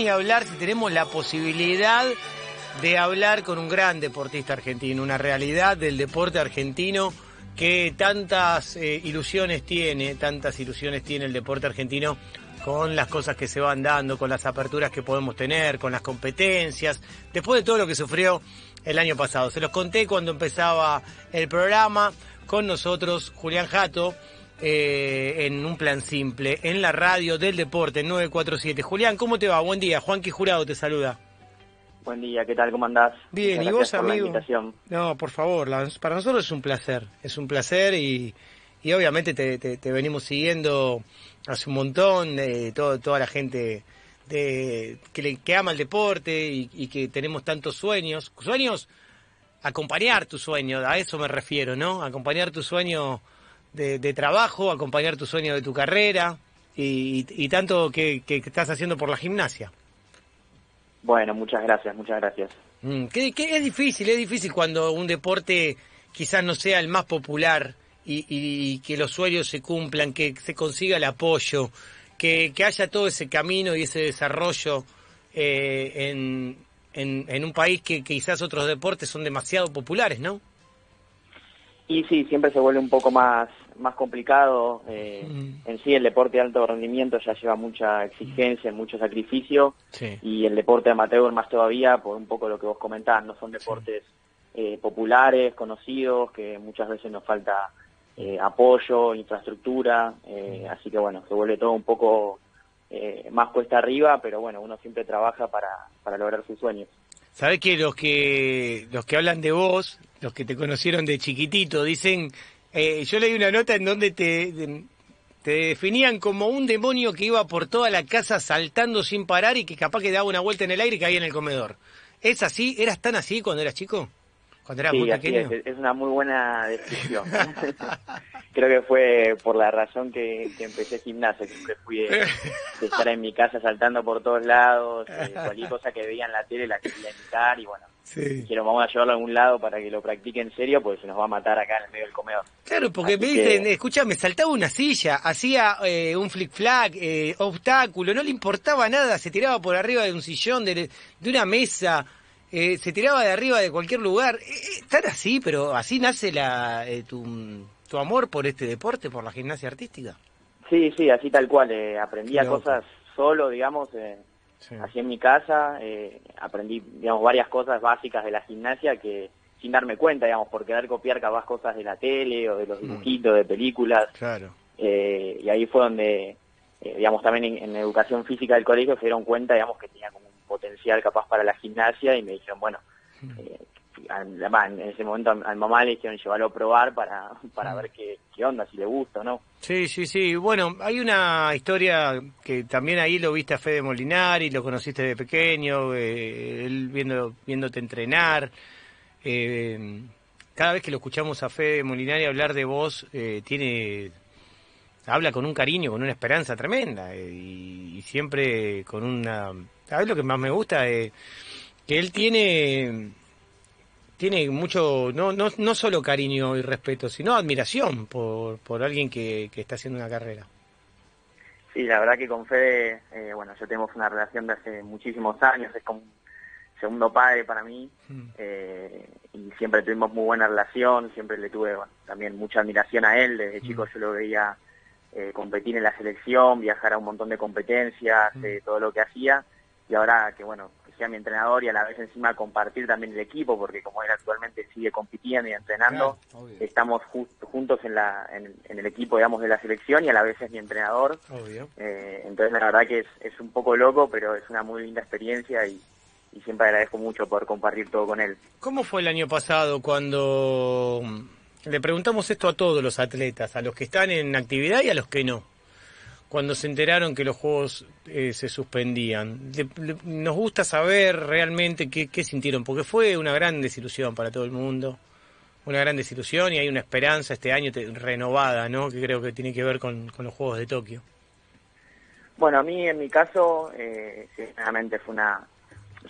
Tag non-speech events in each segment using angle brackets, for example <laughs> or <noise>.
ni hablar si tenemos la posibilidad de hablar con un gran deportista argentino, una realidad del deporte argentino que tantas eh, ilusiones tiene, tantas ilusiones tiene el deporte argentino con las cosas que se van dando, con las aperturas que podemos tener, con las competencias, después de todo lo que sufrió el año pasado. Se los conté cuando empezaba el programa con nosotros Julián Jato eh, en un plan simple, en la radio del deporte 947. Julián, ¿cómo te va? Buen día. Juanqui Jurado te saluda. Buen día, ¿qué tal? ¿Cómo andás? Bien, ¿y vos, amigo? No, por favor, para nosotros es un placer, es un placer y, y obviamente te, te, venimos siguiendo hace un montón, eh, todo, toda la gente de, que, que ama el deporte y, y, que tenemos tantos sueños. Sueños, acompañar tu sueño, a eso me refiero, ¿no? Acompañar tu sueño de, de trabajo, acompañar tu sueño de tu carrera y, y tanto que, que estás haciendo por la gimnasia. Bueno, muchas gracias, muchas gracias. Mm, que, es difícil, es difícil cuando un deporte quizás no sea el más popular y, que los sueños se cumplan, que se consiga el apoyo, que, haya todo ese camino y ese desarrollo eh, en, en, un país que, quizás otros deportes son demasiado populares, ¿no? Y sí, siempre se vuelve un poco más, más complicado. Eh, mm. En sí, el deporte de alto rendimiento ya lleva mucha exigencia, mucho sacrificio. Y el deporte amateur más todavía, por un poco lo que vos comentás, no son deportes eh, populares, conocidos, que muchas veces nos falta eh, apoyo, infraestructura. Mm. así que bueno, se vuelve todo un poco más cuesta arriba, pero bueno, uno siempre trabaja para, para lograr sus sueños. Sabés que los que los que hablan de vos, los que te conocieron de chiquitito, dicen, eh, yo leí una nota en donde te, te definían como un demonio que iba por toda la casa saltando sin parar y que capaz que daba una vuelta en el aire y caía en el comedor. ¿Es así? ¿Eras tan así cuando eras chico? Cuando eras muy pequeño. Es, es, una muy buena descripción. <laughs> Creo que fue por la razón que, empecé gimnasia, siempre fui de, estar en mi casa saltando por todos lados, eh, cualquier cosa que veía en la tele la quería imitar y bueno, sí. vamos a llevarlo a algún lado para que lo practique en serio, porque se nos va a matar acá en el medio del comedor. Claro, porque me dicen, escúchame, saltaba una silla, hacía eh, un flick flag, eh, obstáculo, no le importaba nada, se tiraba por arriba de un sillón, de, de una mesa, eh, se tiraba de arriba de cualquier lugar. estar así, pero así nace la tu tu amor por este deporte, por la gimnasia artística. Sí, sí, así tal cual. Eh, aprendía cosas solo, digamos, eh, así en mi casa. Eh, aprendí, digamos, varias cosas básicas de la gimnasia que sin darme cuenta, digamos, por querer copiar capaz cosas de la tele o de los mm. dibujitos, de películas. Claro. y ahí fue donde, digamos, también en, educación física del colegio se dieron cuenta, digamos, que tenía como un potencial capaz para la gimnasia y me dijeron, bueno, mm en ese momento a, mamá le dijeron llevarlo a probar para, para ver qué, qué onda, si le gusta no. Sí, sí, sí. Bueno, hay una historia que también ahí lo viste a Fede Molinari, lo conociste de pequeño, eh, él viendo, viéndote entrenar. Eh, cada vez que lo escuchamos a Fede Molinari hablar de vos, eh, tiene habla con un cariño, con una esperanza tremenda y, y, siempre con una... ¿Sabes lo que más me gusta? que él tiene tiene mucho, no, no, no solo cariño y respeto, sino admiración por, por alguien que, que está haciendo una carrera. Sí, la verdad que con Fede, eh, bueno, yo tenemos una relación de hace muchísimos años, es como un segundo padre para mí, mm. eh, y siempre tuvimos muy buena relación, siempre le tuve también mucha admiración a él, desde mm. chico yo lo veía eh, competir en la selección, viajar a un montón de competencias, mm. todo lo que hacía, y ahora que bueno, sea mi entrenador y a la vez encima compartir también el equipo, porque como él actualmente sigue compitiendo y entrenando, estamos juntos en, la, en, el equipo, digamos, de la selección y a la vez es mi entrenador. Eh, entonces la verdad que es, es un poco loco, pero es una muy linda experiencia y, y siempre agradezco mucho poder compartir todo con él. ¿Cómo fue el año pasado cuando le preguntamos esto a todos los atletas, a los que están en actividad y a los que no? Cuando se enteraron que los juegos eh, se suspendían. nos gusta saber realmente qué, sintieron, porque fue una gran desilusión para todo el mundo, una gran desilusión y hay una esperanza este año renovada, ¿no? Que creo que tiene que ver con, los Juegos de Tokio. Bueno, a mí en mi caso, eh, sinceramente fue una...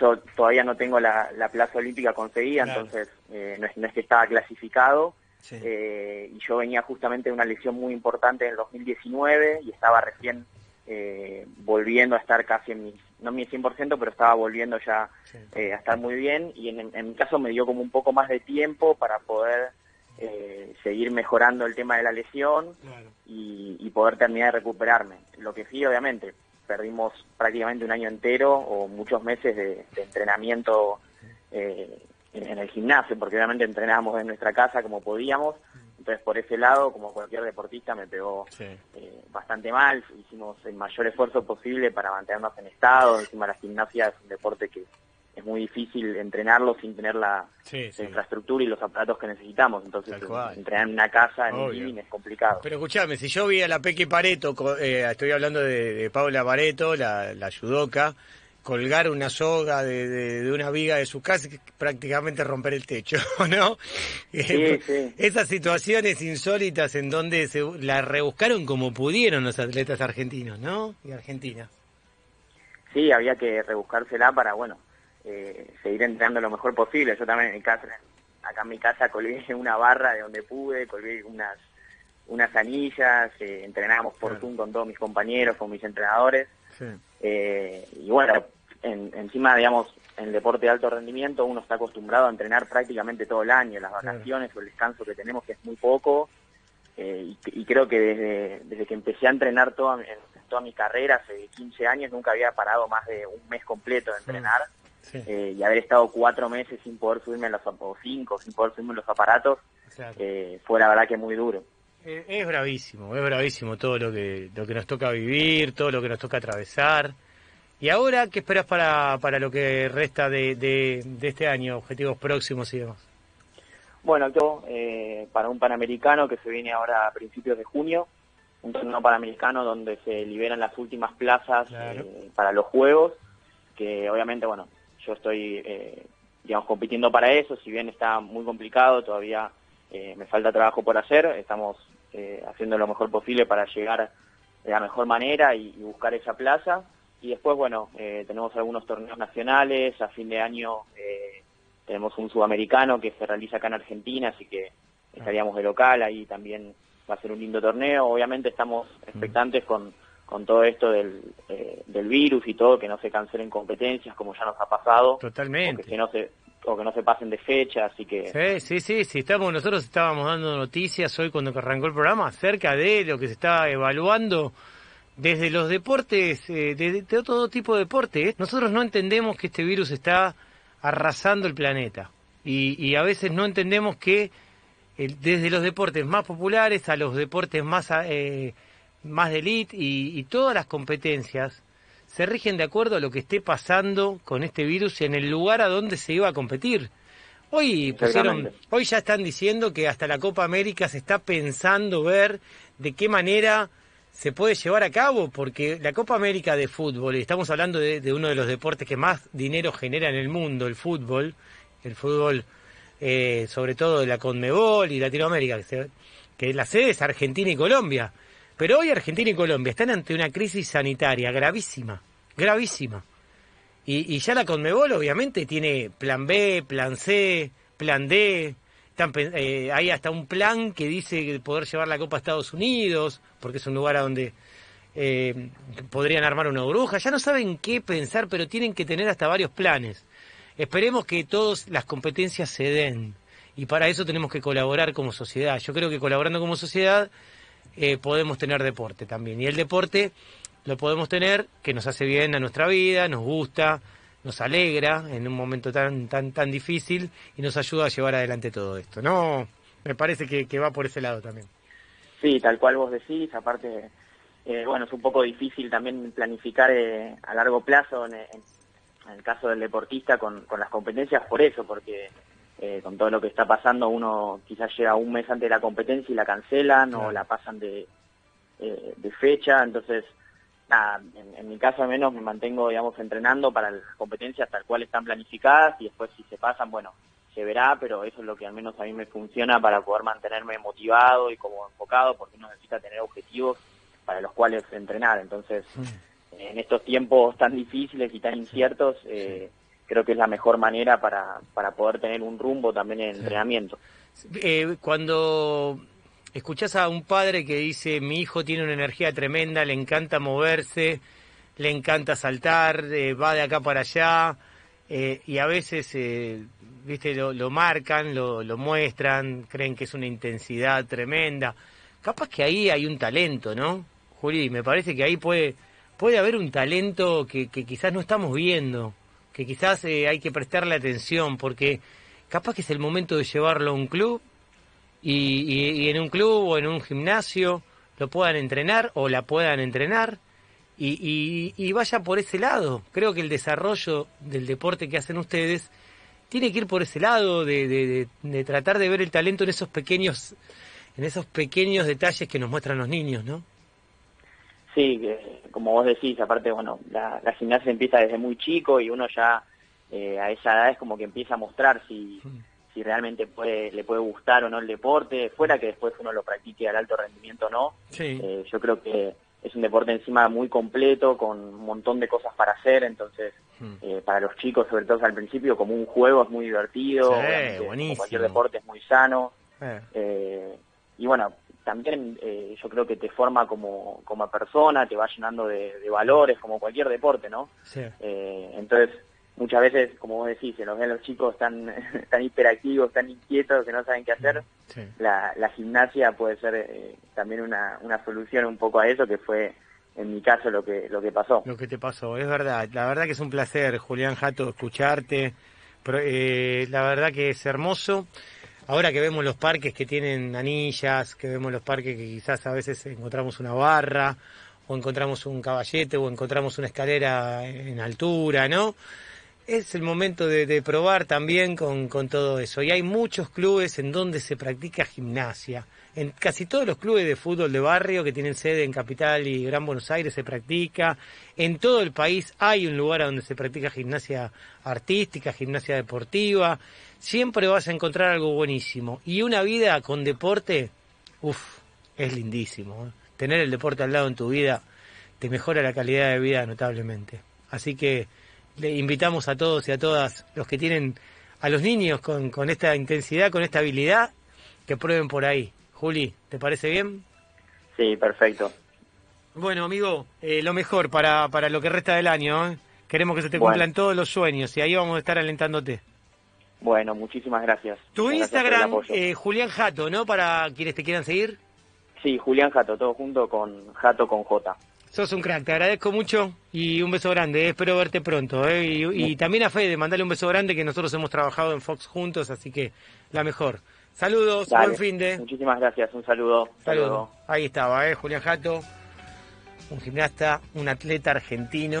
Yo todavía no tengo la, plaza olímpica conseguida, entonces eh, no, es, no es que estaba clasificado, eh, y yo venía justamente de una lesión muy importante en el 2019 y estaba recién eh, volviendo a estar casi en mis no mi 100%, pero estaba volviendo ya eh, a estar muy bien. Y en, en, mi caso me dio como un poco más de tiempo para poder seguir mejorando el tema de la lesión y, poder terminar de recuperarme. Lo que sí, obviamente, perdimos prácticamente un año entero o muchos meses de, entrenamiento eh, en, el gimnasio, porque obviamente entrenábamos en nuestra casa como podíamos. Entonces, por ese lado, como cualquier deportista, me pegó eh, bastante mal. Hicimos el mayor esfuerzo posible para mantenernos en estado. Encima, la gimnasia es un deporte que es muy difícil entrenarlo sin tener la, infraestructura y los aparatos que necesitamos. Entonces, entrenar en una casa, en un living, es complicado. Pero escuchame, si yo vi a la Peque Pareto, eh, estoy hablando de, Paula Pareto, la, la judoka, colgar una soga de, una viga de su casa y prácticamente romper el techo, <laughs> ¿no? Sí, Esas situaciones insólitas en donde se la rebuscaron como pudieron los atletas argentinos, ¿no? Y Argentina. Sí, había que rebuscársela para, bueno, eh, seguir entrenando lo mejor posible. Yo también en mi casa, acá en mi casa colgué <laughs> una barra de donde pude, colgué unas unas anillas, eh, entrenábamos por Zoom con todos mis compañeros, con mis entrenadores. Eh, y bueno, encima, digamos, en el deporte de alto rendimiento uno está acostumbrado a entrenar prácticamente todo el año, las vacaciones o el descanso que tenemos, que es muy poco. Eh, y, creo que desde, desde que empecé a entrenar toda, en, toda mi carrera, hace 15 años, nunca había parado más de un mes completo de entrenar. Eh, y haber estado cuatro meses sin poder subirme los o cinco sin poder subirme los aparatos eh, fue la verdad que muy duro eh, es bravísimo es bravísimo todo lo que lo que nos toca vivir todo lo que nos toca atravesar y ahora qué esperas para, para lo que resta de, de, este año objetivos próximos y demás. Bueno yo para un panamericano que se viene ahora a principios de junio un torneo panamericano donde se liberan las últimas plazas para los juegos que obviamente bueno yo estoy, eh, digamos, compitiendo para eso, si bien está muy complicado, todavía eh, me falta trabajo por hacer, estamos eh, haciendo lo mejor posible para llegar de la mejor manera y, buscar esa plaza. Y después, bueno, tenemos algunos torneos nacionales, a fin de año tenemos un sudamericano que se realiza acá en Argentina, así que estaríamos de local, ahí también va a ser un lindo torneo. Obviamente estamos expectantes con con todo esto del, eh, del virus y todo, que no se cancelen competencias como ya nos ha pasado. Totalmente. O que, no se, o que no se pasen de fecha, así que... Sí, sí, sí, sí, estamos, nosotros estábamos dando noticias hoy cuando arrancó el programa acerca de lo que se está evaluando desde los deportes, eh, de, todo tipo de deportes. Nosotros no entendemos que este virus está arrasando el planeta y, y a veces no entendemos que desde los deportes más populares a los deportes más... Eh, más de elite y, todas las competencias se rigen de acuerdo a lo que esté pasando con este virus en el lugar a donde se iba a competir. Hoy pusieron, hoy ya están diciendo que hasta la Copa América se está pensando ver de qué manera se puede llevar a cabo, porque la Copa América de fútbol, y estamos hablando de, uno de los deportes que más dinero genera en el mundo, el fútbol, el fútbol eh, sobre todo de la Conmebol y Latinoamérica, que, que la sede es Argentina y Colombia. Pero hoy Argentina y Colombia están ante una crisis sanitaria gravísima, gravísima. Y, ya la Conmebol obviamente tiene plan B, plan C, plan D. Eh, hay hasta un plan que dice poder llevar la Copa a Estados Unidos, porque es un lugar a donde eh, podrían armar una bruja. Ya no saben qué pensar, pero tienen que tener hasta varios planes. Esperemos que todas las competencias se den. Y para eso tenemos que colaborar como sociedad. Yo creo que colaborando como sociedad eh, podemos tener deporte también. Y el deporte lo podemos tener que nos hace bien a nuestra vida, nos gusta, nos alegra en un momento tan tan tan difícil y nos ayuda a llevar adelante todo esto. No, me parece que, va por ese lado también. Sí, tal cual vos decís. Aparte, eh, bueno, es un poco difícil también planificar eh, a largo plazo en, el caso del deportista con, con las competencias por eso, porque eh, con todo lo que está pasando, uno quizás llega un mes antes de la competencia y la cancelan o la pasan de, eh, de fecha, entonces, nada, en, mi caso al menos me mantengo, digamos, entrenando para las competencias tal cual están planificadas y después si se pasan, bueno, se verá, pero eso es lo que al menos a mí me funciona para poder mantenerme motivado y como enfocado, porque uno necesita tener objetivos para los cuales entrenar, entonces, en estos tiempos tan difíciles y tan inciertos, eh, creo que es la mejor manera para, para poder tener un rumbo también en el entrenamiento. Eh, cuando escuchás a un padre que dice, mi hijo tiene una energía tremenda, le encanta moverse, le encanta saltar, eh, va de acá para allá, eh, y a veces, eh, viste, lo, marcan, lo, muestran, creen que es una intensidad tremenda. Capaz que ahí hay un talento, ¿no? Juli, me parece que ahí puede, puede haber un talento que quizás no estamos viendo, que quizás hay que prestarle atención, porque capaz que es el momento de llevarlo a un club y, y, en un club o en un gimnasio lo puedan entrenar o la puedan entrenar y, y, vaya por ese lado. Creo que el desarrollo del deporte que hacen ustedes tiene que ir por ese lado de, de, de, tratar de ver el talento en esos pequeños en esos pequeños detalles que nos muestran los niños, ¿no? Sí, como vos decís, aparte, bueno, la, la gimnasia empieza desde muy chico y uno ya eh, a esa edad es como que empieza a mostrar si, mm. Si realmente puede, le puede gustar o no el deporte, fuera que después uno lo practique al alto rendimiento o no. Eh, yo creo que es un deporte encima muy completo, con un montón de cosas para hacer, entonces mm. eh, para los chicos, sobre todo al principio, como un juego es muy divertido, cualquier deporte es muy sano. y bueno, también yo creo que te forma como, como persona, te va llenando de, de valores, como cualquier deporte, ¿no? entonces, muchas veces, como vos decís, se nos ven los chicos tan, <laughs> tan hiperactivos, tan inquietos, que no saben qué hacer. La, la, gimnasia puede ser eh, también una, una solución un poco a eso, que fue en mi caso lo que, lo que pasó. Lo que te pasó, es verdad. La verdad que es un placer, Julián Jato, escucharte. Eh, la verdad que es hermoso. Ahora que vemos los parques que tienen anillas, que vemos los parques que quizás a veces encontramos una barra, o encontramos un caballete, o encontramos una escalera en altura, ¿no? Es el momento de, probar también con, todo eso. Y hay muchos clubes en donde se practica gimnasia. En casi todos los clubes de fútbol de barrio que tienen sede en Capital y Gran Buenos Aires se practica. En todo el país hay un lugar donde se practica gimnasia artística, gimnasia deportiva. Siempre vas a encontrar algo buenísimo. Y una vida con deporte, uff, es lindísimo. ¿eh? Tener el deporte al lado en tu vida te mejora la calidad de vida notablemente. Así que le invitamos a todos y a todas los que tienen a los niños con, con esta intensidad, con esta habilidad, que prueben por ahí. Juli, ¿te parece bien? Sí, perfecto. Bueno, amigo, eh, lo mejor para, para lo que resta del año. ¿eh? Queremos que se te cumplan todos los sueños y ahí vamos a estar alentándote. Bueno, muchísimas gracias. Tu Instagram, eh, Julián Jato, ¿no? Para quienes te quieran seguir. Sí, Julián Jato, todo junto con Jato con J. Sos un crack, te agradezco mucho y un beso grande, eh, espero verte pronto. Eh, y, también a Fede, mandale un beso grande que nosotros hemos trabajado en Fox juntos, así que la mejor. Saludos, buen fin de. Muchísimas gracias, un saludo. Saludo. Ahí estaba, eh, Julián Jato, un gimnasta, un atleta argentino.